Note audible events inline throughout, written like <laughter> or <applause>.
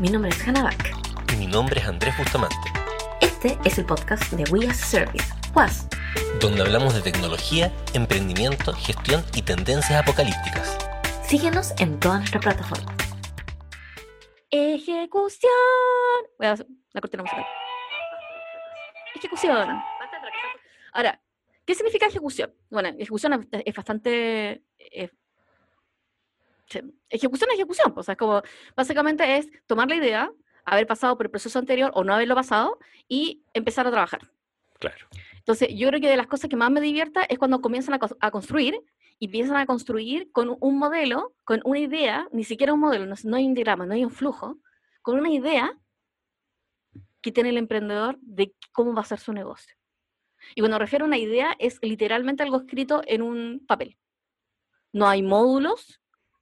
Mi nombre es Hannah Back. Y mi nombre es Andrés Bustamante. Este es el podcast de We as a Service, WAS, donde hablamos de tecnología, emprendimiento, gestión y tendencias apocalípticas. Síguenos en todas nuestras plataformas. Ejecución. Voy a hacer la cortina musical. Ejecución. Ahora, ¿qué significa ejecución? Bueno, ejecución es- bastante... ejecución es ejecución, pues, o sea, es como, básicamente es tomar la idea, haber pasado por el proceso anterior o no haberlo pasado y empezar a trabajar. Claro. Entonces, yo creo que de las cosas que más me divierta es cuando comienzan a, a construir y empiezan a construir con un modelo, con una idea, ni siquiera un modelo, no, no hay un diagrama, no hay un flujo, con una idea que tiene el emprendedor de cómo va a ser su negocio. Y cuando refiero a una idea, es literalmente algo escrito en un papel. No hay módulos,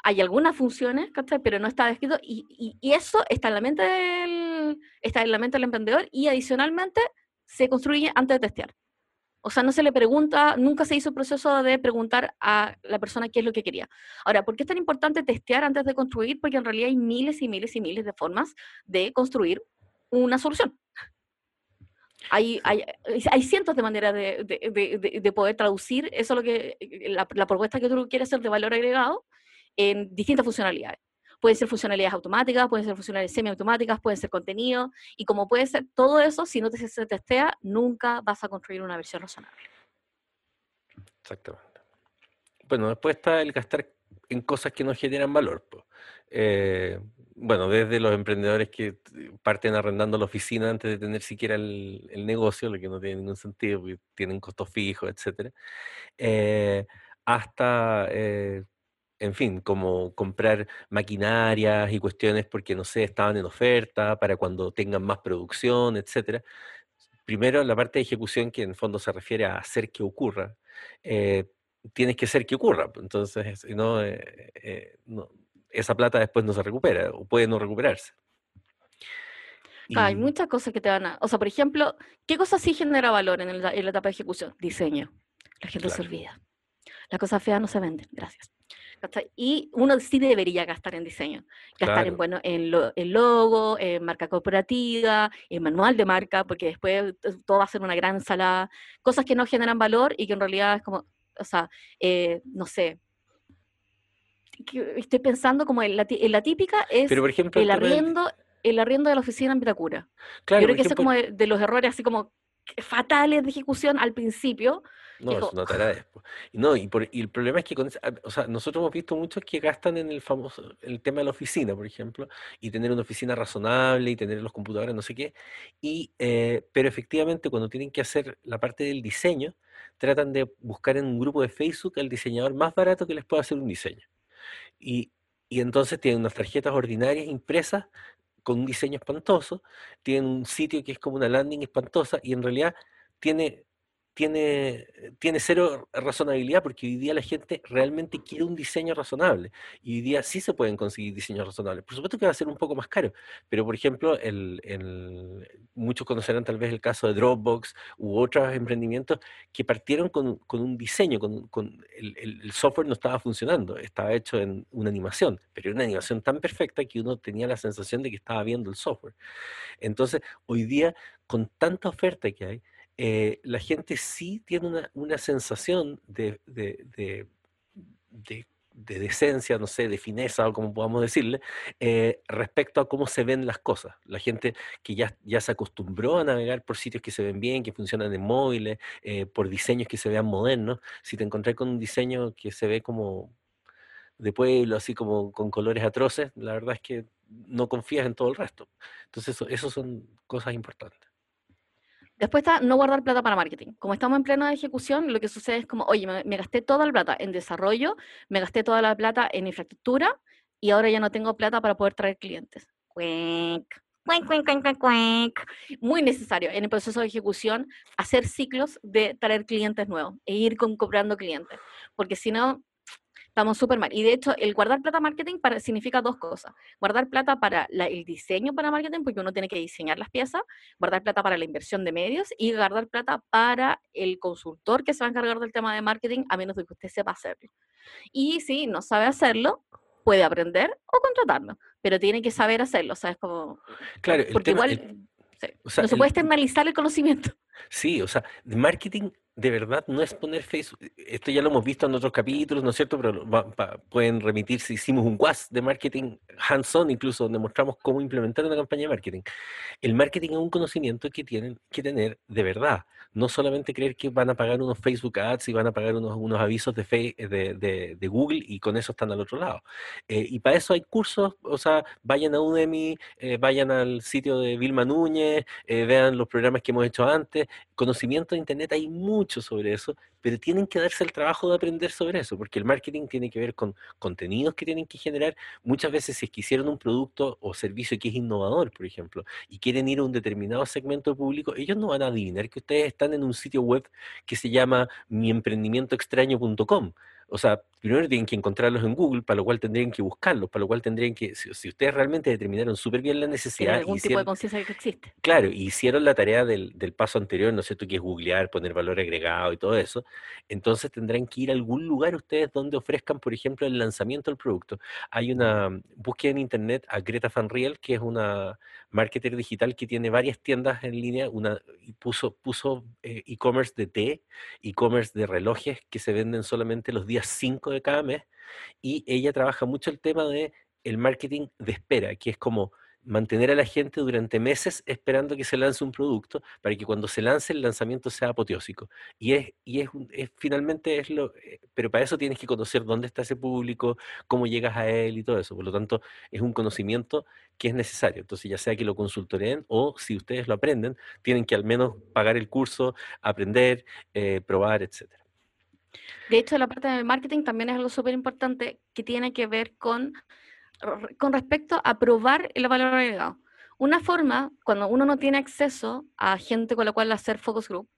hay algunas funciones, ¿cachai? pero no está escrito, y, y- y eso está en, la mente del, está en la mente del emprendedor y adicionalmente se construye antes de testear. O sea, no se le pregunta, nunca se hizo el proceso de preguntar a la persona qué es lo que quería. Ahora, ¿por qué es tan importante testear antes de construir? Porque en realidad hay miles y miles y miles de formas de construir una solución. Hay, hay, hay cientos de maneras de, de- de- de- de poder traducir eso lo que la, la propuesta que tú quieres hacer de valor agregado en distintas funcionalidades. Pueden ser funcionalidades automáticas, pueden ser funcionalidades semiautomáticas, pueden ser contenido, y como puede ser todo eso, si no te se testea, nunca vas a construir una versión razonable. Exactamente. Bueno, después está el gastar en cosas que no generan valor. Eh, bueno, desde los emprendedores que parten arrendando la oficina antes de tener siquiera el, negocio, lo que no tiene ningún sentido, porque tienen costos fijos, etcétera, eh, hasta, eh, en fin, como comprar maquinarias y cuestiones porque, no sé, estaban en oferta para cuando tengan más producción, etcétera. Primero, la parte de ejecución, que en fondo se refiere a hacer que ocurra, eh, tienes que hacer que ocurra. pues, Entonces, no, eh, eh, no- esa plata después no se recupera o puede no recuperarse. Hay muchas cosas que te van a... O sea, por ejemplo, ¿qué cosa sí genera valor en, el- en la etapa de ejecución? Diseño. La gente se olvida. Las cosas feas no se venden, gracias. ¿Cachai? Y uno sí debería gastar en diseño. Gastar en, bueno, en, lo- en logo, en marca corporativa, en manual de marca, porque después todo va a ser una gran ensalada. Cosas que no generan valor y que en realidad es como, o sea, eh, no sé, estoy pensando como en la, en la típica Pero es por ejemplo, el arriendo, el arriendo de la oficina en Vitacura. Yo Claro, creo por que ese es ejemplo, como de, de los errores así como fatales de ejecución al principio. No, es es como, una tarea después. No, y, por- y el problema es que con ah, o sea, nosotros hemos visto muchos que gastan en el famoso, el tema de la oficina, por ejemplo, y tener una oficina razonable y tener los computadores, no sé qué. Y, eh, pero efectivamente, cuando tienen que hacer la parte del diseño, tratan de buscar en un grupo de Facebook al diseñador más barato que les pueda hacer un diseño. Y, y entonces tienen unas tarjetas ordinarias impresas con un diseño espantoso, tienen un sitio que es como una landing espantosa y en realidad tiene, tiene, tiene cero razonabilidad porque hoy día la gente realmente quiere un diseño razonable y hoy día sí se pueden conseguir diseños razonables. Por supuesto que va a ser un poco más caro, pero por ejemplo, muchos conocerán tal vez el caso de Dropbox u otros emprendimientos que partieron con, con un diseño, con, el- el software no estaba funcionando, estaba hecho en una animación, pero era una animación tan perfecta que uno tenía la sensación de que estaba viendo el software. Entonces, hoy día, con tanta oferta que hay, eh, la gente sí tiene una, sensación de, de, de- de- de decencia, no sé, de fineza o como podamos decirle, eh, respecto a cómo se ven las cosas. La gente que ya, ya se acostumbró a navegar por sitios que se ven bien, que funcionan en móviles, eh, por diseños que se vean modernos, si te encontrás con un diseño que se ve como de pueblo, así como con colores atroces, la verdad es que no confías en todo el resto. Entonces, eso, eso son cosas importantes. Después está no guardar plata para marketing. Como estamos en plena ejecución, lo que sucede es como, oye, me, me gasté toda la plata en desarrollo, me gasté toda la plata en infraestructura y ahora ya no tengo plata para poder traer clientes. Cuenc. Muy necesario en el proceso de ejecución hacer ciclos de traer clientes nuevos e ir comprando clientes, porque si no, Estamos súper mal. Y de hecho, el guardar plata marketing para, significa dos cosas. Guardar plata para la- el diseño para marketing, porque uno tiene que diseñar las piezas, guardar plata para la inversión de medios y guardar plata para el consultor que se va a encargar del tema de marketing, a menos de que usted sepa hacerlo. Y si no sabe hacerlo, puede aprender o contratarlo, pero tiene que saber hacerlo, o sea, es como... Claro, porque tema, igual el- sí, o sea, no se el- puede externalizar el conocimiento. Sí, o sea, marketing de verdad no es poner Facebook. Esto ya lo hemos visto en otros capítulos, ¿no es cierto? Pero va- va- pueden remitirse. Hicimos un WAS de marketing hands-on, incluso donde mostramos cómo implementar una campaña de marketing. El marketing es un conocimiento que tienen que tener de verdad. No solamente creer que van a pagar unos Facebook Ads y van a pagar unos, unos avisos de, Fe- de- de Google y con eso están al otro lado. Eh, y para eso hay cursos, o sea, vayan a Udemy, eh, vayan al sitio de Vilma Núñez, eh, vean los programas que hemos hecho antes. Conocimiento de Internet hay mucho sobre eso, pero tienen que darse el trabajo de aprender sobre eso, porque el marketing tiene que ver con contenidos que tienen que generar. Muchas veces si es que hicieron un producto o servicio que es innovador, por ejemplo, y quieren ir a un determinado segmento público, ellos no van a adivinar que ustedes están en un sitio web que se llama miemprendimientoextraño.com. O sea, primero tienen que encontrarlos en Google, para lo cual tendrían que buscarlos, para lo cual tendrían que, si, si ustedes realmente determinaron súper bien la necesidad algún tipo de hicieron, conciencia que existe. Claro, y hicieron la tarea del, del paso anterior, ¿no es cierto? Que es googlear, poner valor agregado y todo eso. Entonces tendrán que ir a algún lugar ustedes donde ofrezcan, por ejemplo, el lanzamiento del producto. Hay una búsqueda en internet a Greta Van Riel, que es una marketer digital que tiene varias tiendas en línea, una, puso, puso eh, e-commerce de té, e-commerce de relojes que se venden solamente los días 5 de cada mes y ella trabaja mucho el tema de el marketing de espera, que es como mantener a la gente durante meses esperando que se lance un producto para que cuando se lance el lanzamiento sea apoteósico. Y es, y es, es- finalmente es lo, eh, pero para eso tienes que conocer dónde está ese público, cómo llegas a él y todo eso. Por lo tanto, es un conocimiento que es necesario. Entonces, ya sea que lo consultoreen o si ustedes lo aprenden, tienen que al menos pagar el curso, aprender, eh, probar, etcétera. De hecho, la parte de marketing también es algo súper importante que tiene que ver con, con respecto a probar el valor agregado. Una forma, cuando uno no tiene acceso a gente con la cual hacer focus group,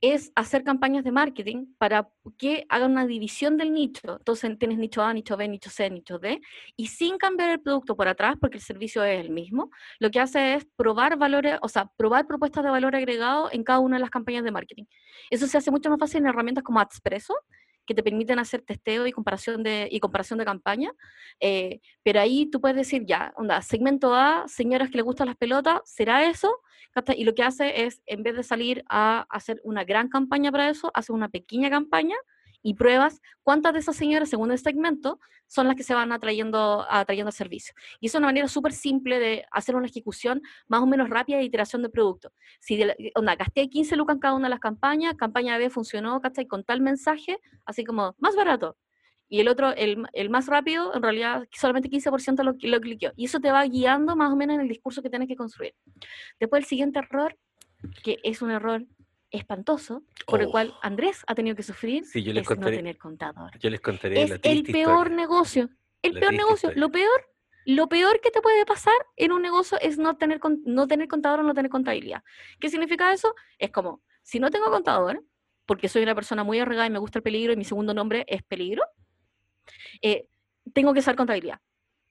es hacer campañas de marketing para que hagan una división del nicho. Entonces tienes nicho A, nicho B, nicho C, nicho D, y sin cambiar el producto por atrás, porque el servicio es el mismo, lo que hace es probar valores, o sea, probar propuestas de valor agregado en cada una de las campañas de marketing. Eso se hace mucho más fácil en herramientas como Adspresso, que te permiten hacer testeo y comparación de, y comparación de campaña. eh, pero ahí tú puedes decir, ya, onda, segmento A, señoras que les gustan las pelotas, ¿será eso? Y lo que hace es, en vez de salir a hacer una gran campaña para eso, hace una pequeña campaña y pruebas cuántas de esas señoras, según el segmento, son las que se van atrayendo, atrayendo al servicio. Y es una manera súper simple de hacer una ejecución más o menos rápida de iteración de producto. Si de la- onda, gasté 15 lucas en cada una de las campañas, campaña B funcionó, ¿cachai? Con tal mensaje, así como, más barato. Y el otro, el, el más rápido, en realidad solamente 15% lo, lo cliqueó. Y eso te va guiando más o menos en el discurso que tienes que construir. Después el siguiente error, que es un error espantoso, por el cual Oh, Andrés ha tenido que sufrir, sí, yo les es no tener contador. yo les contaré Es la el peor historia. negocio, el La peor negocio. historia. Lo peor, lo peor que te puede pasar en un negocio es no tener, no tener contador o no tener contabilidad. ¿Qué significa eso? Es como, si no tengo contador, porque soy una persona muy arregada y me gusta el peligro y mi segundo nombre es peligro, eh, tengo que saber contabilidad.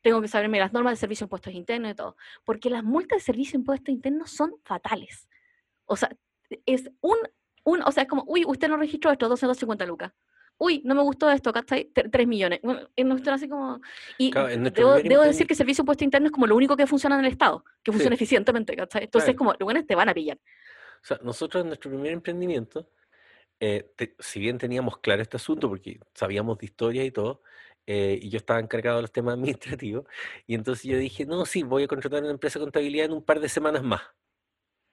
Tengo que saberme las normas de servicio de impuestos internos y todo. Porque las multas de servicio de impuestos internos son fatales. O sea, es un, un o sea, es como, uy, usted no registró esto, 250 lucas. Uy, no me gustó esto, ¿cachai? 3 millones. Nuestro así como... Y Claro, debo, decir que el servicio de impuestos internos es como lo único que funciona en el Estado, que funciona Sí, eficientemente, ¿cachai? Entonces, claro. como, los buenos te van a pillar. O sea, nosotros en nuestro primer emprendimiento, eh, te- si bien teníamos claro este asunto, porque sabíamos de historia y todo, eh, y yo estaba encargado de los temas <laughs> administrativos, y entonces yo dije, no, sí, voy a contratar una empresa de contabilidad en un par de semanas más.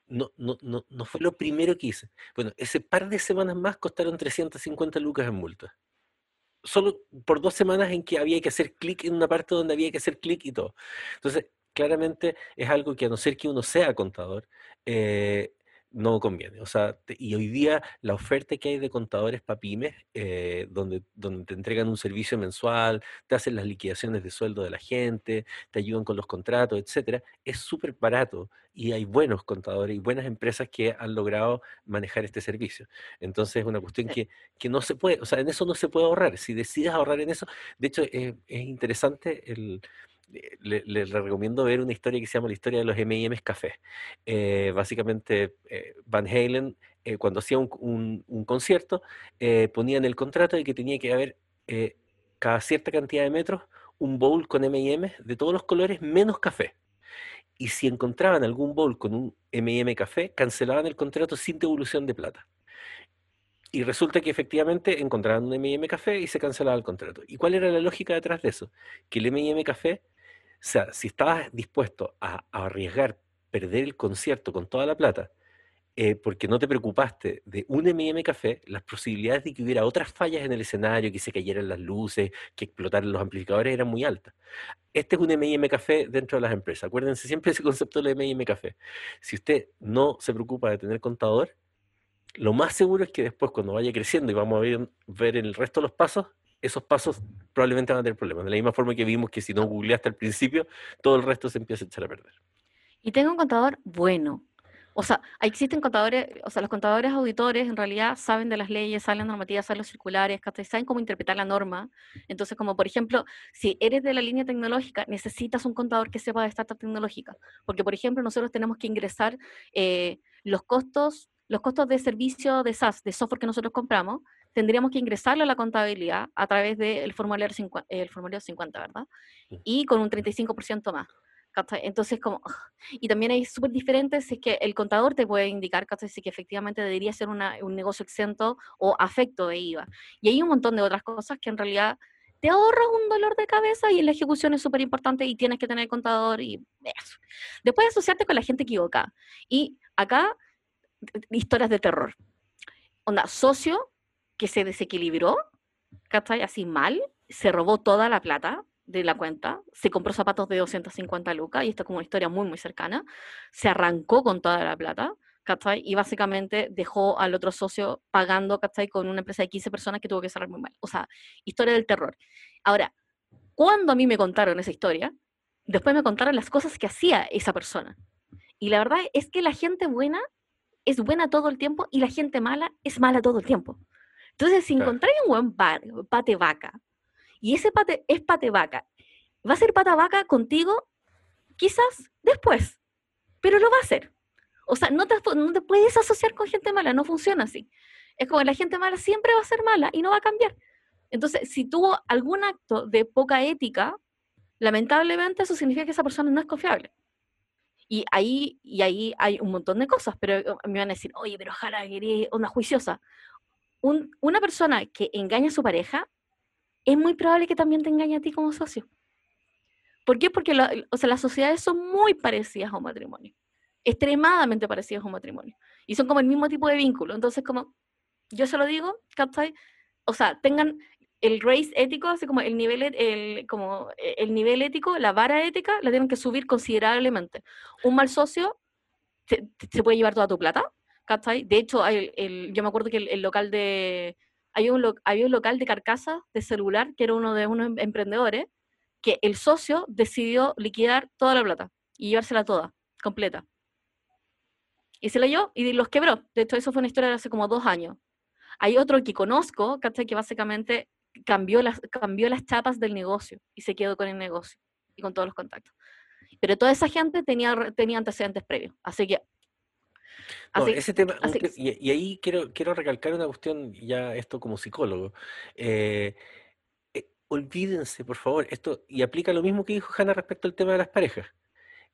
No, no, no, no fue lo primero que hice. Bueno, ese par de semanas más costaron 350 lucas en multa. Solo por dos semanas en que había que hacer clic en una parte donde había que hacer clic y todo. Entonces, claramente es algo que a no ser que uno sea contador, eh, no conviene. O sea, te- y hoy día la oferta que hay de contadores para pymes, eh, donde, donde te entregan un servicio mensual, te hacen las liquidaciones de sueldo de la gente, te ayudan con los contratos, etcétera, es súper barato y hay buenos contadores y buenas empresas que han logrado manejar este servicio. Entonces es una cuestión que, que no se puede, o sea, en eso no se puede ahorrar. Si decides ahorrar en eso, de hecho es interesante el... eh, Le, recomiendo ver una historia que se llama la historia de los M&M's Café. Eh, básicamente, eh, Van Halen, eh, cuando hacía un, concierto, eh, ponía en el contrato de que tenía que haber cada cierta cantidad de metros un bowl con M&M de todos los colores menos café. Y si encontraban algún bowl con un M&M café, cancelaban el contrato sin devolución de plata. Y resulta que efectivamente encontraban un M&M café y se cancelaba el contrato. ¿Y cuál era la lógica detrás de eso? Que el M&M café, sea, si estabas dispuesto a, a arriesgar perder el concierto con toda la plata, eh, porque no te preocupaste de un M&M Café, las posibilidades de que hubiera otras fallas en el escenario, que se cayeran las luces, que explotaran los amplificadores eran muy altas. Este es un M&M Café dentro de las empresas. Acuérdense siempre ese concepto del M&M Café. Si usted no se preocupa de tener contador, lo más seguro es que después cuando vaya creciendo y vamos a ver, ver el resto de los pasos, esos pasos probablemente van a tener problemas. De la misma forma que vimos que si no googleaste al principio, todo el resto se empieza a echar a perder. Y tengo un contador bueno, o sea, existen contadores, o sea, los contadores auditores en realidad saben de las leyes, saben las normativas, saben los circulares, saben cómo interpretar la norma. Entonces, como por ejemplo, si eres de la línea tecnológica, necesitas un contador que sepa de startup tecnológica. Porque, por ejemplo, nosotros tenemos que ingresar eh, los costos los costos de servicio de SaaS, de software que nosotros compramos, tendríamos que ingresarlo a la contabilidad a través del formulario, 50, el formulario 50, ¿verdad? Y con un 35% más. Entonces, como, <laughs> y también hay súper diferentes, es que el contador te puede indicar, Si que efectivamente debería ser una, un negocio exento o afecto de IVA. Y hay un montón de otras cosas que en realidad te ahorras un dolor de cabeza y la ejecución es súper importante y tienes que tener contador y eso. Después asociarte con la gente equivocada. Y acá, historias de terror. Onda, socio que se desequilibró, ¿cachai? Así mal, se robó toda la plata, de la cuenta, se compró zapatos de 250 lucas, y esto es como una historia muy, muy cercana, se arrancó con toda la plata, ¿cachai? Y básicamente dejó al otro socio pagando, ¿cachai? Con una empresa de 15 personas que tuvo que cerrar muy mal. O sea, historia del terror. Ahora, cuando a mí me contaron esa historia, después me contaron las cosas que hacía esa persona. Y la verdad es que la gente buena es buena todo el tiempo y la gente mala es mala todo el tiempo. Entonces, si encontráis un buen pate vaca, y ese pate es pate vaca. Va a ser pata vaca contigo quizás después, pero lo va a hacer. O sea, no te, no te puedes asociar con gente mala, no funciona así. Es como la gente mala siempre va a ser mala y no va a cambiar. Entonces, si tuvo algún acto de poca ética, lamentablemente eso significa que esa persona no es confiable. Y ahí, y ahí hay un montón de cosas, pero me van a decir, oye, pero ojalá eres una juiciosa. Una persona que engaña a su pareja es muy probable que también te engañe a ti como socio. ¿Por qué? Porque o sea, las sociedades son muy parecidas a un matrimonio, extremadamente parecidas a un matrimonio, y son como el mismo tipo de vínculo. Entonces, como yo se lo digo, ¿captai? O sea, tengan el race ético, así como el nivel, el, como e, el nivel ético, la vara ética, la tienen que subir considerablemente. Un mal socio se, puede llevar toda tu plata, ¿captai? De hecho, el, yo me acuerdo que el local de, había un, un local de carcasas de celular que era uno de unos em, emprendedores que el socio decidió liquidar toda la plata y llevársela toda, completa. Y se la llevó y los quebró. De hecho, eso fue una historia de hace como dos años. Hay otro que conozco, Que básicamente cambió las, cambió las chapas del negocio y se quedó con el negocio y con todos los contactos. Pero toda esa gente tenía, tenía antecedentes previos. Así que ese tema, y, ahí quiero, quiero recalcar una cuestión, ya esto como psicólogo. Eh, eh, olvídense, por favor, esto, y aplica lo mismo que dijo Hanna respecto al tema de las parejas.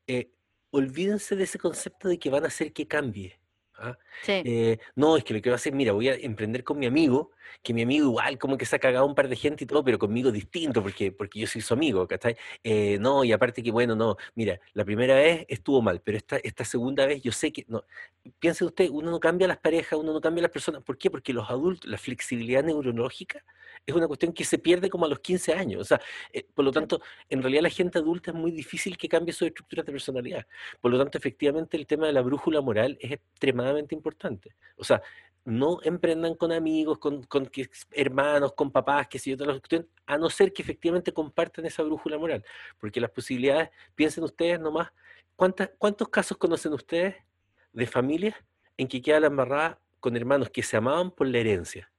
Eh, olvídense de ese concepto de que van a hacer que cambie. ¿Ah? Eh, no, es que lo que va a hacer, mira, voy a emprender con mi amigo, que mi amigo igual como que se ha cagado un par de gente y todo, pero conmigo distinto, porque, porque yo soy su amigo, ¿cachai? Eh, no, y aparte que bueno, no, mira, la primera vez estuvo mal, pero esta, esta segunda vez yo sé que, no, piense usted, uno no cambia las parejas, uno no cambia las personas, ¿por qué? Porque los adultos, la flexibilidad neurológica es una cuestión que se pierde como a los 15 años. O sea, eh, por lo tanto, en realidad la gente adulta es muy difícil que cambie sus estructuras de personalidad. Por lo tanto, efectivamente, el tema de la brújula moral es extremadamente importante. O sea, no emprendan con amigos, con, con hermanos, con papás, que si yo la cuestión, a no ser que efectivamente compartan esa brújula moral. Porque las posibilidades, piensen ustedes nomás, ¿cuántas, ¿cuántos casos conocen ustedes de familias en que queda la embarrada con hermanos que se amaban por la herencia?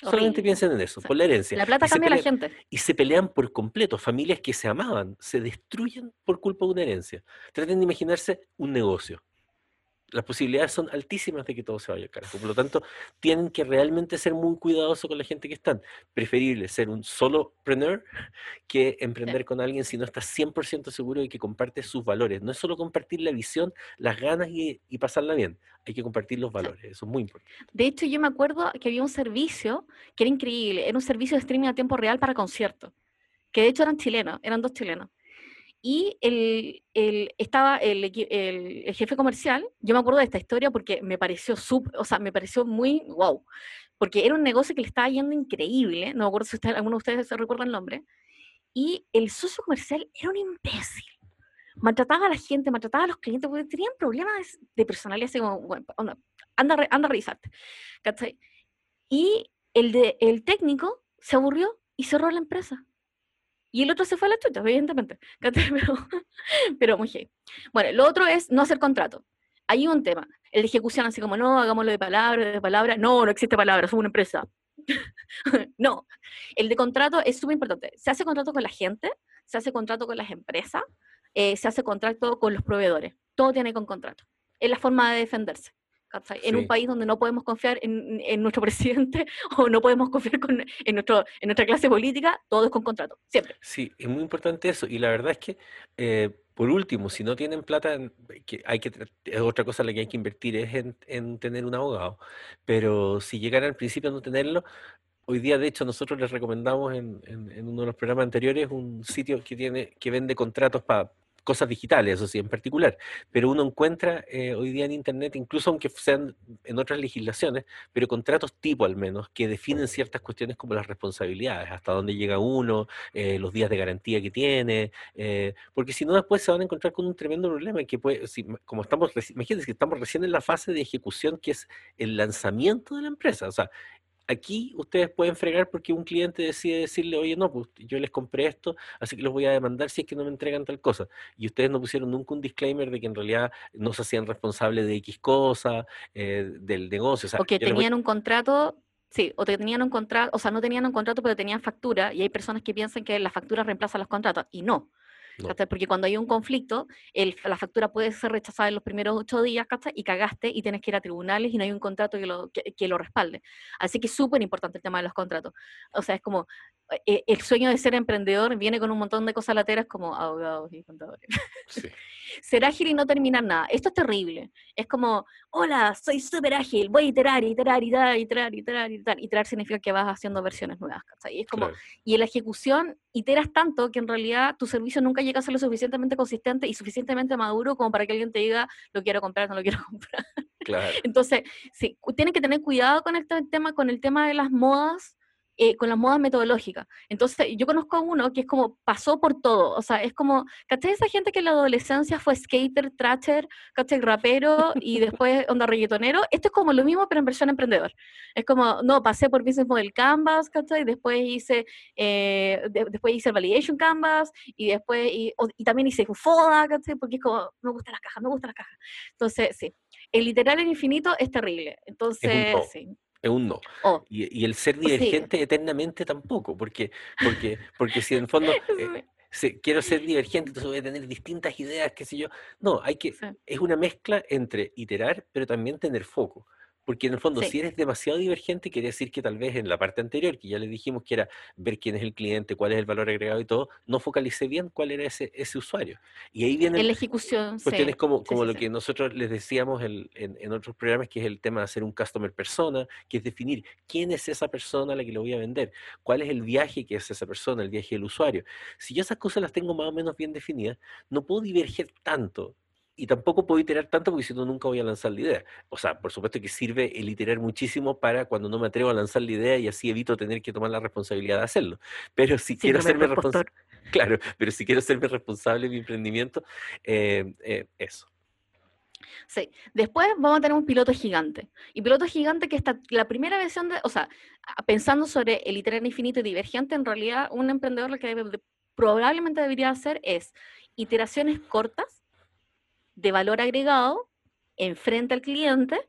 Solamente piensen en eso, por la herencia. La plata cambia a la gente. Y se pelean por completo. Familias que se amaban, se destruyen por culpa de una herencia. Traten de imaginarse un negocio. Las posibilidades son altísimas de que todo se vaya al carajo. Por lo tanto, tienen que realmente ser muy cuidadosos con la gente que están. Preferible ser un solopreneur que emprender con alguien si no estás 100% seguro de que comparte sus valores. No es solo compartir la visión, las ganas y, pasarla bien. Hay que compartir los valores. Eso es muy importante. De hecho, yo me acuerdo que había un servicio que era increíble. Era un servicio de streaming a tiempo real para conciertos. Que de hecho eran chilenos, eran dos chilenos y el, el estaba el, el, jefe comercial, yo me acuerdo de esta historia porque me pareció sub, o sea, me pareció muy wow, porque era un negocio que le estaba yendo increíble, no me acuerdo si usted, alguno de ustedes se recuerda el nombre, y el socio comercial era un imbécil. Maltrataba a la gente, maltrataba a los clientes, porque tenían problemas de personalidad, así como, bueno, anda, anda, anda a revisarte. Y el, de, el técnico se aburrió y cerró la empresa y el otro se fue a la chucha, evidentemente. <laughs> Pero, muy gay. Bueno, lo otro es no hacer contrato. Hay un tema. El de ejecución, así como, no, hagámoslo de palabra, de palabra. No, no existe palabra, somos una empresa. <laughs> no. El de contrato es súper importante. Se hace contrato con la gente, se hace contrato con las empresas, eh, se hace contrato con los proveedores. Todo tiene con contrato. Es la forma de defenderse. En un país donde no podemos confiar en, nuestro presidente <laughs> o no podemos confiar en, nuestro, en nuestra clase política, todo es con contrato, siempre. Sí, es muy importante eso. Y la verdad es que, eh, por último, si no tienen plata, que hay que, otra cosa en la que hay que invertir es en, tener un abogado. Pero si llegan al principio a no tenerlo, Hoy día, de hecho, nosotros les recomendamos en, en, uno de los programas anteriores un sitio que tiene que vende contratos para cosas digitales, eso sí, en particular, pero uno encuentra eh, hoy día en Internet, incluso aunque sean en otras legislaciones, pero contratos tipo al menos, que definen ciertas cuestiones como las responsabilidades, hasta dónde llega uno, eh, los días de garantía que tiene, eh, porque si no después se van a encontrar con un tremendo problema, que puede, si, como estamos, imagínense que estamos recién en la fase de ejecución, que es el lanzamiento de la empresa, o sea, aquí ustedes pueden fregar porque un cliente decide decirle, oye, no, pues yo les compré esto, así que los voy a demandar si es que no me entregan tal cosa. Y ustedes no pusieron nunca un disclaimer de que en realidad no se hacían responsables de X cosa, eh, del negocio. O, que tenían un contrato Sí, o tenían un contrato, o sea, no tenían un contrato, pero tenían factura, y hay personas que piensan que la factura reemplaza los contratos, y no. Porque cuando hay un conflicto, la factura puede ser rechazada en los primeros ocho días, Y cagaste y tienes que ir a tribunales y no hay un contrato que lo, que, lo respalde. Así que es súper importante el tema de los contratos. O sea, es como, eh, el sueño de ser emprendedor viene con un montón de cosas lateras como abogados y contadores. <laughs> ser ágil y no terminar nada. Esto es terrible. Es como, hola, soy súper ágil, voy a iterar, iterar, iterar, iterar, iterar, iterar. Iterar significa que vas haciendo versiones nuevas. Y es como, y en la ejecución iteras tanto que en realidad tu servicio nunca llega a ser lo suficientemente consistente y suficientemente maduro como para que alguien te diga, lo quiero comprar, no lo quiero <laughs> comprar. Claro. Entonces, sí, tienen que tener cuidado con este tema, con el tema de las modas, eh, con las modas metodológicas. Entonces, yo conozco a uno que es como, pasó por todo, o sea, es como, ¿cachai? Esa gente que en la adolescencia fue skater, trasher, ¿cachai? Rapero y después onda reggaetonero, esto es como lo mismo, pero en versión emprendedor. Es como, no, pasé por Business Model Canvas, ¿cachai? Después hice, eh, después hice Validation Canvas y después, y, también hice FODA, ¿cachai? Porque es como, me gusta la caja, me gusta la caja. Entonces, sí, el literal en infinito es terrible. Entonces, sí es un no. Oh, y, el ser divergente eternamente tampoco, porque, porque, porque si en el fondo <laughs> eh, quiero ser divergente, entonces voy a tener distintas ideas, qué sé yo. No, hay que, es una mezcla entre iterar, pero también tener foco. Porque en el fondo, si eres demasiado divergente, quiere decir que tal vez en la parte anterior, que ya le dijimos que era ver quién es el cliente, cuál es el valor agregado y todo, no focalicé bien cuál era ese, ese usuario. Y ahí viene... En la ejecución, Cuestiones como, como lo que nosotros les decíamos en, en, otros programas, que es el tema de hacer un customer persona, que es definir quién es esa persona a la que le voy a vender, cuál es el viaje que es esa persona, el viaje del usuario. Si yo esas cosas las tengo más o menos bien definidas, no puedo diverger tanto y tampoco puedo iterar tanto porque si no, nunca voy a lanzar la idea. O sea, por supuesto que sirve el iterar muchísimo para cuando no me atrevo a lanzar la idea y así evito tener que tomar la responsabilidad de hacerlo. <laughs> Pero si quiero serme responsable, claro, pero si quiero serme responsable de mi emprendimiento, eh, eh, eso. Sí, después vamos a tener un piloto gigante. Y piloto gigante que está la primera versión de, o sea, pensando sobre el iterar infinito y divergente, en realidad un emprendedor lo que probablemente debería hacer es iteraciones cortas de valor agregado enfrente al cliente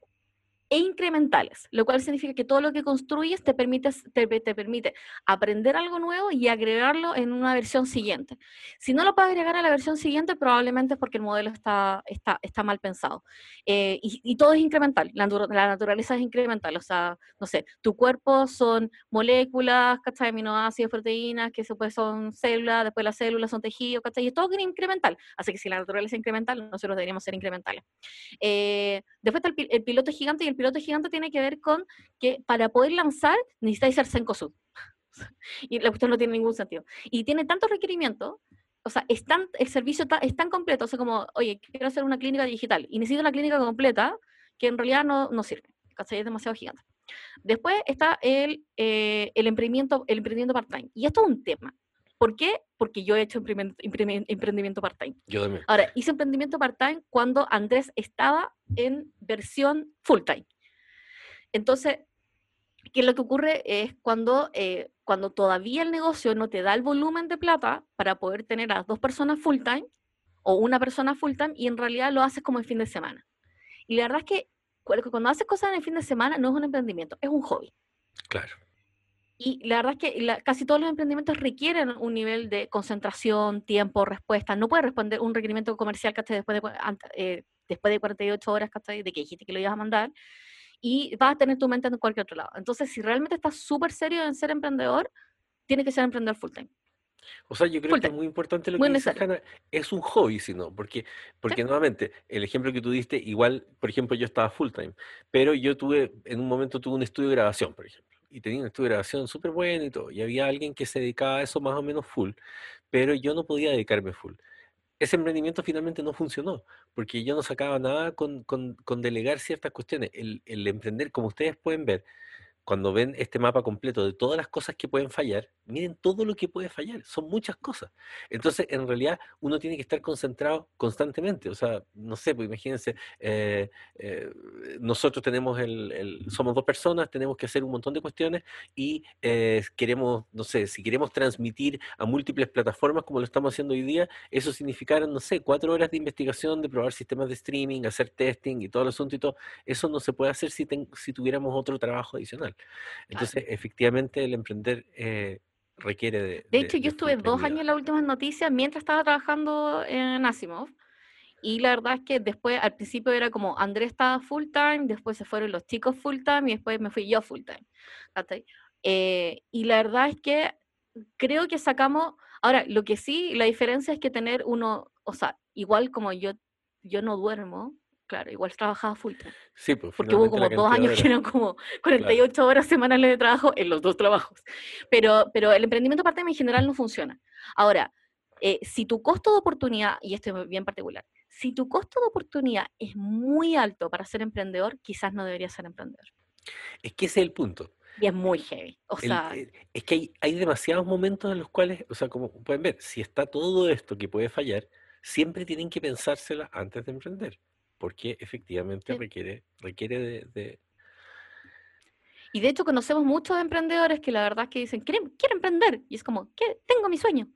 e incrementales, lo cual significa que todo lo que construyes te permite, te, te, permite aprender algo nuevo y agregarlo en una versión siguiente. Si no lo puedes agregar a la versión siguiente, probablemente es porque el modelo está, está, está mal pensado. Eh, y, y, todo es incremental, la, la, naturaleza es incremental, o sea, no sé, tu cuerpo son moléculas, ¿cachai? Aminoácidos, proteínas, que después son células, después las células son tejidos, ¿cachai? Y es incremental. Así que si la naturaleza es incremental, nosotros deberíamos ser incrementales. Eh, después está el, el piloto gigante y el piloto gigante tiene que ver con que para poder lanzar necesitáis ser Sencosud. <laughs> y la cuestión no tiene ningún sentido. Y tiene tantos requerimientos, o sea, es tan, el servicio es tan completo, o sea, como, oye, quiero hacer una clínica digital y necesito una clínica completa que en realidad no, no sirve, Es demasiado gigante. Después está el, eh, el emprendimiento, el emprendimiento part-time. Y esto es un tema. ¿Por qué? Porque yo he hecho emprendimiento part-time. Yo también. Ahora, hice emprendimiento part-time cuando Andrés estaba en versión full-time. Entonces, ¿qué es lo que ocurre? Es cuando, eh, cuando todavía el negocio no te da el volumen de plata para poder tener a dos personas full-time o una persona full-time y en realidad lo haces como en fin de semana. Y la verdad es que cuando haces cosas en el fin de semana no es un emprendimiento, es un hobby. Claro. Y la verdad es que casi todos los emprendimientos requieren un nivel de concentración, tiempo, respuesta. No puedes responder un requerimiento comercial que después de, eh, después de 48 horas de que dijiste que lo ibas a mandar y vas a tener tu mente en cualquier otro lado. Entonces, si realmente estás súper serio en ser emprendedor, tienes que ser emprendedor full time. O sea, yo creo que es muy importante lo que dice Hanna, es un hobby, sino, porque, porque nuevamente, el ejemplo que tú diste, igual, por ejemplo, yo estaba full time, pero yo tuve, en un momento tuve un estudio de grabación, por ejemplo y tenía un estudio de grabación súper bueno y todo, y había alguien que se dedicaba a eso más o menos full, pero yo no podía dedicarme full. Ese emprendimiento finalmente no funcionó, porque yo no sacaba nada con, con, con delegar ciertas cuestiones. El, el emprender, como ustedes pueden ver, cuando ven este mapa completo de todas las cosas que pueden fallar, miren todo lo que puede fallar, son muchas cosas. Entonces, en realidad, uno tiene que estar concentrado constantemente. O sea, no sé, pues imagínense, eh, eh, nosotros tenemos el, somos dos personas, tenemos que hacer un montón de cuestiones y eh, queremos, no sé, si queremos transmitir a múltiples plataformas como lo estamos haciendo hoy día, eso significará, no sé, cuatro horas de investigación, de probar sistemas de streaming, hacer testing y todo el asunto y todo. Eso no se puede hacer si, si tuviéramos otro trabajo adicional. Entonces, efectivamente, el emprender requiere de... De hecho, yo estuve dos años en las últimas noticias mientras estaba trabajando en Asimov. Y la verdad es que después, al principio era como Andrés estaba full time, después se fueron los chicos full time y después me fui yo full time. Eh, y la verdad es que creo que sacamos, ahora, lo que sí, la diferencia es que tener uno, o sea, igual como yo, yo no duermo, claro, igual trabajaba full time. Sí, pues, porque hubo como dos años que eran como <laughs> 48 horas semanales de trabajo en los dos trabajos. Pero, pero el emprendimiento part-time en general no funciona. Ahora, eh, si tu costo de oportunidad, y esto es bien particular, si tu costo de oportunidad es muy alto para ser emprendedor, quizás no deberías ser emprendedor. Es que ese es el punto. Y es muy heavy. O sea, eh, es que hay, hay, demasiados momentos en los cuales, o sea, como pueden ver, si está todo esto que puede fallar, siempre tienen que pensársela antes de emprender porque efectivamente requiere, requiere de, Y de hecho conocemos muchos emprendedores que la verdad es que dicen, quiero, quiero emprender, y es como, ¿qué? Tengo mi sueño,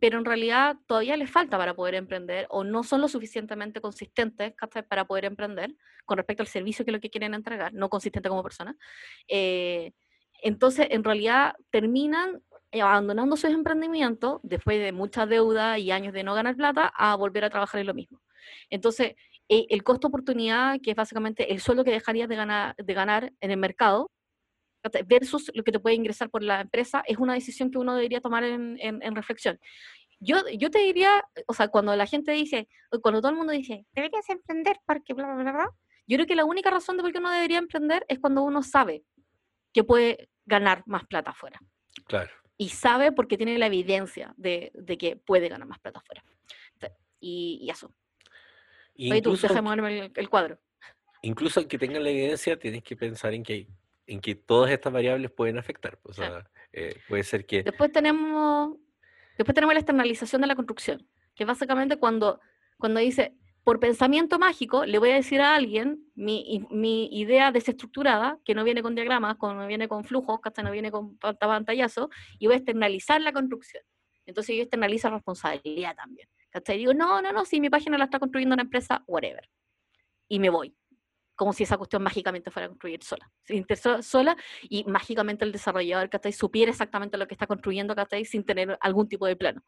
pero en realidad todavía les falta para poder emprender o no son lo suficientemente consistentes para poder emprender con respecto al servicio que es lo que quieren entregar, no consistente como persona. Eh, entonces, en realidad terminan abandonando sus emprendimientos después de mucha deuda y años de no ganar plata a volver a trabajar en lo mismo. Entonces, eh, el costo oportunidad, que es básicamente el sueldo que dejarías de ganar, de ganar en el mercado, versus lo que te puede ingresar por la empresa, es una decisión que uno debería tomar en, en, reflexión. Yo, yo te diría, o sea, cuando la gente dice, cuando todo el mundo dice, deberías emprender porque bla, bla, bla, bla, yo creo que la única razón de por qué uno debería emprender es cuando uno sabe que puede ganar más plata afuera. Claro. Y sabe porque tiene la evidencia de, de que puede ganar más plata afuera. Y, y eso. Incluso, el, cuadro. Incluso que tengan la evidencia, tienes que pensar en que, en que todas estas variables pueden afectar. O sea, eh, puede ser que... Después tenemos, después tenemos la externalización de la construcción, que básicamente cuando, cuando dice, por pensamiento mágico, le voy a decir a alguien mi, mi idea desestructurada, que no viene con diagramas, no viene con flujos, que no viene con pantallazo, y voy a externalizar la construcción. Entonces yo externalizo responsabilidad también. ¿Cachai? Digo, no, no, no, si mi página la está construyendo una empresa, whatever. Y me voy. como si esa cuestión mágicamente fuera a construir sola. sola y mágicamente el desarrollador ¿cachai? supiera exactamente lo que está construyendo ¿cachai? sin tener algún tipo de plano.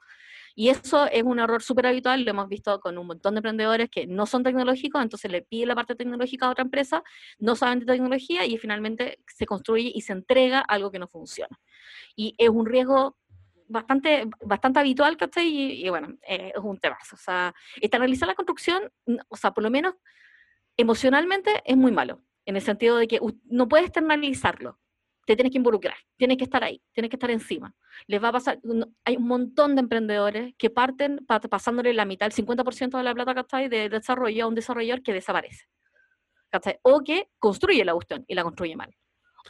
Y eso es un error súper habitual, lo hemos visto con un montón de emprendedores que no son tecnológicos, entonces le pide la parte tecnológica a otra empresa, no saben de tecnología y finalmente se construye y se entrega algo que no funciona. Y es un riesgo bastante, bastante habitual, ¿cachai? Y, y bueno, eh, es un tema. O sea, externalizar la construcción, o sea, por lo menos emocionalmente es muy malo, en el sentido de que no puedes externalizarlo, te tienes que involucrar, tienes que estar ahí, tienes que estar encima. Les va a pasar, hay un montón de emprendedores que parten pasándole la mitad, el 50% de la plata, ¿cachai? De desarrollo a un desarrollador que desaparece. ¿cachai? O que construye la cuestión y la construye mal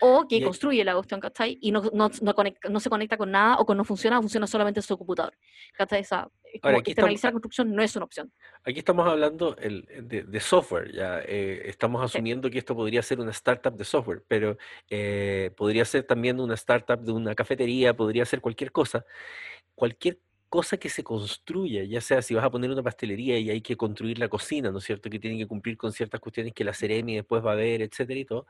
o que construye la cuestión, ¿cachai? Y no, no, no, conecta, no, se conecta con nada o que no funciona, funciona solamente en su computador. ¿Cachai? Esa, Ahora, externalizar la construcción no es una opción. Aquí estamos hablando el, de, de, software, ya eh, estamos asumiendo que esto podría ser una startup de software, pero eh, podría ser también una startup de una cafetería, podría ser cualquier cosa. Cualquier cosa que se construya, ya sea si vas a poner una pastelería y hay que construir la cocina, ¿no es cierto? Que tienen que cumplir con ciertas cuestiones que la Ceremi después va a ver, etcétera y todo,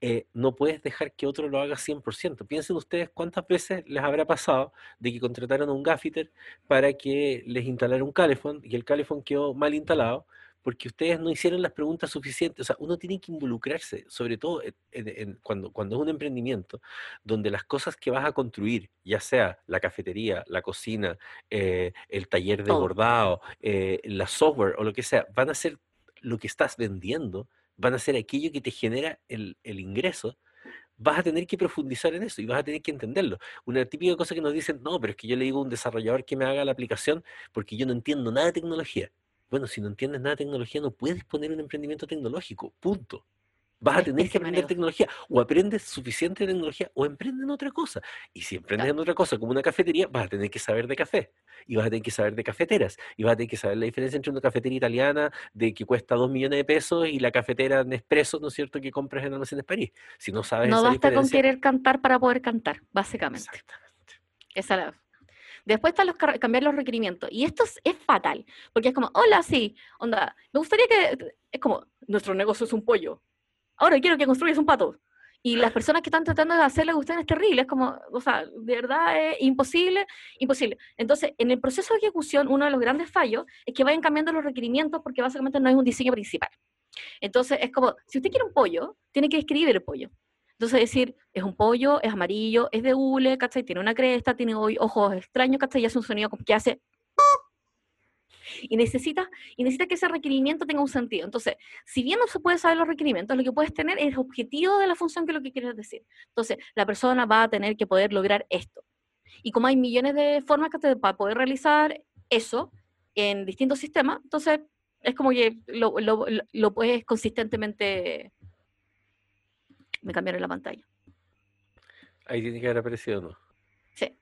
eh, no puedes dejar que otro lo haga 100%. Piensen ustedes cuántas veces les habrá pasado de que contrataron a un gaffiter para que les instalara un calefón y el calefón quedó mal instalado porque ustedes no hicieron las preguntas suficientes. O sea, uno tiene que involucrarse, sobre todo cuando, cuando es un emprendimiento, donde las cosas que vas a construir, ya sea la cafetería, la cocina, eh, el taller de bordado, eh, la software o lo que sea, van a ser lo que estás vendiendo, van a ser aquello que te genera el, el ingreso vas a tener que profundizar en eso y vas a tener que entenderlo. Una típica cosa que nos dicen, no, pero es que yo le digo a un desarrollador que me haga la aplicación porque yo no entiendo nada de tecnología. Bueno, si no entiendes nada de tecnología, no puedes poner un emprendimiento tecnológico, punto. Vas a tener que aprender tecnología, o aprendes suficiente tecnología, o emprendes en otra cosa. Y si emprendes en otra cosa, como una cafetería, vas a tener que saber de café, y vas a tener que saber de cafeteras, y vas a tener que saber la diferencia entre una cafetería italiana de que cuesta dos millones de pesos y la cafetera Nespresso, ¿no es cierto?, que compras en Almacenes París. Si no sabes No basta con querer cantar para poder cantar, básicamente. Exactamente. Esa la, Después están los cambiar los requerimientos. Y esto es, fatal, porque es como, hola, sí, onda, me gustaría que, es como, nuestro negocio es un pollo. Ahora quiero que construyas un pato. Y las personas que están tratando de hacerle cuestión es terrible, es como, o sea, de verdad es imposible, imposible. Entonces, en el proceso de ejecución, uno de los grandes fallos es que vayan cambiando los requerimientos porque básicamente no es un diseño principal. Entonces, es como, si usted quiere un pollo, tiene que escribir el pollo. Entonces decir, es un pollo, es amarillo, es de hule, ¿cachai? Tiene una cresta, tiene ojos extraños, ¿cachai? Y hace un sonido que hace... Y necesita, y necesita que ese requerimiento tenga un sentido. Entonces, si bien no se puede saber los requerimientos, lo que puedes tener es el objetivo de la función que es lo que quieres decir. Entonces, la persona va a tener que poder lograr esto. Y como hay millones de formas que para poder realizar eso en distintos sistemas, entonces es como que lo puedes consistentemente me cambiaron la pantalla. Ahí tiene que haber aparecido, ¿no? Sí.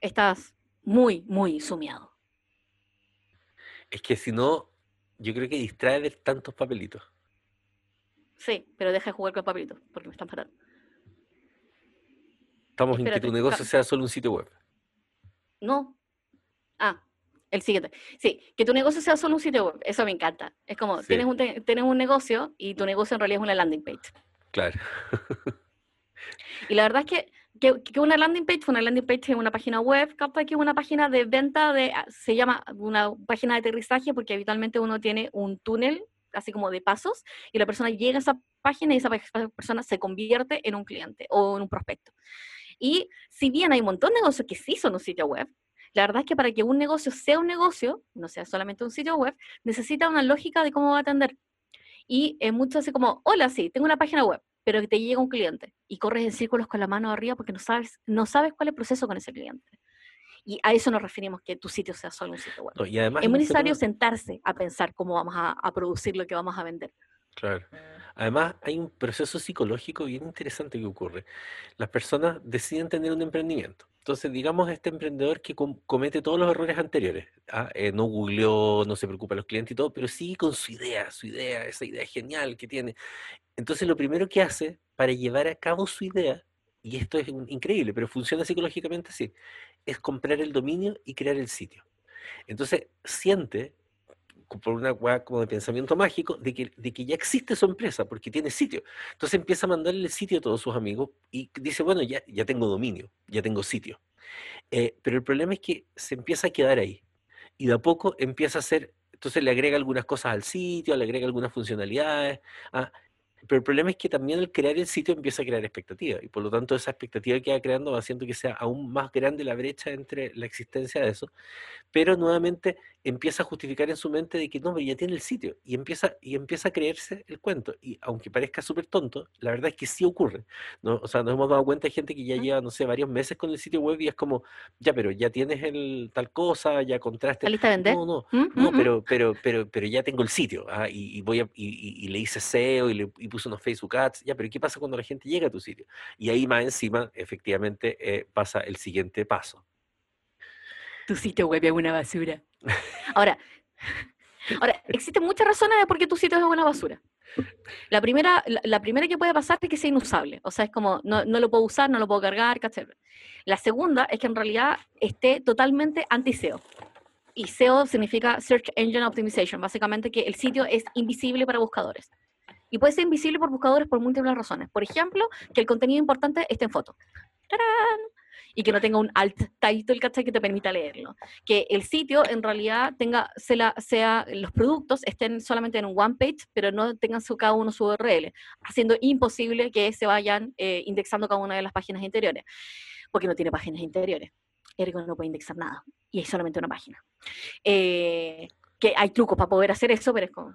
Estás muy, muy sumiado. Es que si no, yo creo que distrae de tantos papelitos. Sí, pero deja de jugar con papelitos, porque me están parando. Estamos en que tu negocio sea solo un sitio web. No. Ah, el siguiente. Sí, que tu negocio sea solo un sitio web. Eso me encanta. Es como, tienes, un tienes un negocio y tu negocio en realidad es una landing page. Claro. y la verdad es que, que, una landing page, una landing page es una página web, capaz que una página de venta de, ah, se llama una página de aterrizaje porque habitualmente uno tiene un túnel, así como de pasos, y la persona llega a esa página y esa persona se convierte en un cliente o en un prospecto. Y si bien hay un montón de negocios que sí son un sitio web, la verdad es que para que un negocio sea un negocio, no sea solamente un sitio web, necesita una lógica de cómo va a atender. Y es mucho así como, hola, sí, tengo una página web, pero que te llega un cliente y corres en círculos con la mano arriba porque no sabes, no sabes cuál es el proceso con ese cliente. Y a eso nos referimos que tu sitio sea solo un sitio web. es muy necesario sentarse a pensar cómo vamos a, a producir lo que vamos a vender. Claro. Además, hay un proceso psicológico bien interesante que ocurre. Las personas deciden tener un emprendimiento. Entonces, digamos, este emprendedor que comete todos los errores anteriores, ¿ah? eh, no googleó, no se preocupa de los clientes y todo, pero sigue con su idea, su idea, esa idea genial que tiene. Entonces, lo primero que hace para llevar a cabo su idea, y esto es increíble, pero funciona psicológicamente así, es comprar el dominio y crear el sitio. Entonces, siente por una weá como de pensamiento mágico de que, de que ya existe su empresa porque tiene sitio. Entonces empieza a mandarle el sitio a todos sus amigos y dice, bueno, ya, ya tengo dominio, ya tengo sitio. Eh, pero el problema es que se empieza a quedar ahí y de a poco empieza a hacer, entonces le agrega algunas cosas al sitio, le agrega algunas funcionalidades. Ah, pero el problema es que también al crear el sitio empieza a crear expectativa y por lo tanto esa expectativa que va creando va haciendo que sea aún más grande la brecha entre la existencia de eso pero nuevamente empieza a justificar en su mente de que no, ya tiene el sitio y empieza, y empieza a creerse el cuento. Y aunque parezca súper tonto, la verdad es que sí ocurre. ¿no? O sea, nos hemos dado cuenta de gente que ya lleva, no sé, varios meses con el sitio web y es como, ya, pero ya tienes el tal cosa, ya contraste. lista de vender? No, no, ¿Mm? no, pero, pero, pero, pero ya tengo el sitio ah, y, voy a, y, le hice SEO y, le, y puse unos Facebook Ads. Ya, pero ¿qué pasa cuando la gente llega a tu sitio? Y ahí más encima, efectivamente, eh, pasa el siguiente paso tu sitio web es una basura. <laughs> Ahora, ahora existen muchas razones de por qué tu sitio es una basura. La primera, la, primera que puede pasar es que sea inusable, o sea, es como no, no lo puedo usar, no lo puedo cargar, etc. La segunda es que en realidad esté totalmente anti-SEO. Y SEO significa Search Engine Optimization, básicamente que el sitio es invisible para buscadores. Y puede ser invisible por buscadores por múltiples razones. Por ejemplo, que el contenido importante esté en foto. ¡Tarán! Y que no tenga un alt title, ¿cachai? Que te permita leerlo. Que el sitio en realidad tenga, sea, los productos estén solamente en un one page, pero no tengan su, cada uno su URL, haciendo imposible que se vayan eh, indexando cada una de las páginas interiores, porque no tiene páginas interiores. Ergo no puede indexar nada, y hay solamente una página. Eh, que hay trucos para poder hacer eso, pero es como,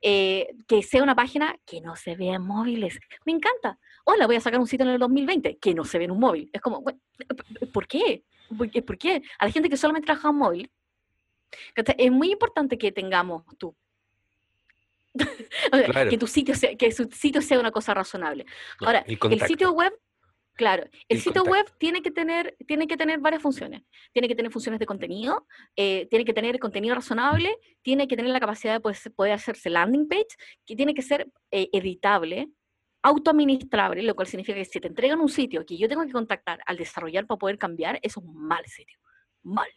eh, que sea una página que no se vea en móviles. Me encanta. Hola, voy a sacar un sitio en el 2020 que no se ve en un móvil. Es como, ¿por qué? ¿Por qué? A la gente que solamente trabaja en móvil, es muy importante que tengamos tú. <laughs> que tu sitio sea, que su sitio sea una cosa razonable. Ahora, el sitio web Claro, el, sitio web tiene que, tener, tiene que tener varias funciones. Tiene que tener funciones de contenido, eh, tiene que tener contenido razonable, tiene que tener la capacidad de poder, hacerse landing page, que tiene que ser eh, editable, autoadministrable, lo cual significa que si te entregan un sitio que yo tengo que contactar al desarrollar para poder cambiar, eso es un mal sitio. Mal.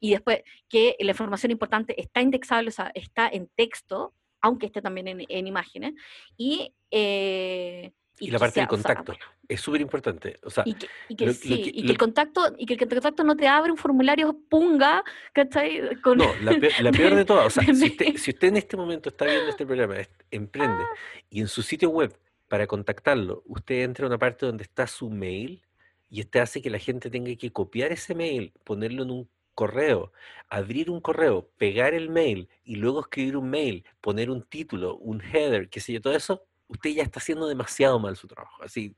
Y después que la información importante está indexable, o sea, está en texto, aunque esté también en, imágenes. Y eh, y, la parte del contacto es súper importante. O sea, y que, el contacto, y que el contacto no te abre un formulario punga, ¿cachai? Con... No, la peor, de todas. O <laughs> sea, si usted, en este momento está viendo este programa, emprende, ah. y en su sitio web, para contactarlo, usted entra a una parte donde está su mail, y este hace que la gente tenga que copiar ese mail, ponerlo en un correo, abrir un correo, pegar el mail y luego escribir un mail, poner un título, un header, qué sé yo, todo eso, usted ya está haciendo demasiado mal su trabajo. Así,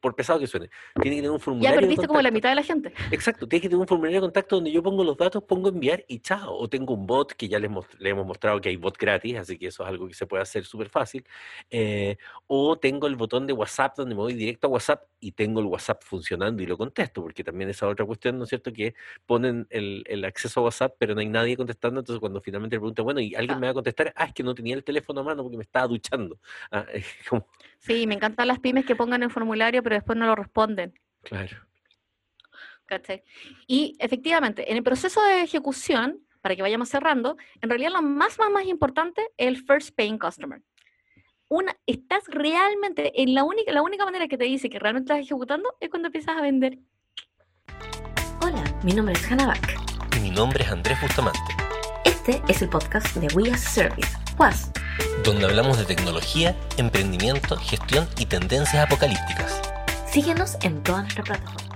por pesado que suene, tiene que tener un formulario. Ya perdiste como la mitad de la gente. Exacto, tiene que tener un formulario de contacto donde yo pongo los datos, pongo enviar y chao. O tengo un bot que ya les le hemos mostrado que hay bot gratis, así que eso es algo que se puede hacer súper fácil. Eh, o tengo el botón de WhatsApp donde me voy directo a WhatsApp y tengo el WhatsApp funcionando y lo contesto, porque también esa otra cuestión, ¿no es cierto? Que ponen el, el acceso a WhatsApp, pero no hay nadie contestando, entonces cuando finalmente le pregunto, bueno, ¿y alguien me va a contestar? Ah, es que no tenía el teléfono a mano porque me estaba duchando. Ah, <laughs> sí, me encantan las pymes que pongan el formulario, pero después no lo responden. Claro. Y efectivamente, en el proceso de ejecución, para que vayamos cerrando, en realidad lo más, más, más importante es el first paying customer una, estás realmente, en la única, la única manera que te dice que realmente estás ejecutando es cuando empiezas a vender. Hola, mi nombre es Hannah Back. Y mi nombre es Andrés Bustamante. Este es el podcast de We as Service, WAS. Donde hablamos de tecnología, emprendimiento, gestión y tendencias apocalípticas. Síguenos en todas nuestras plataformas.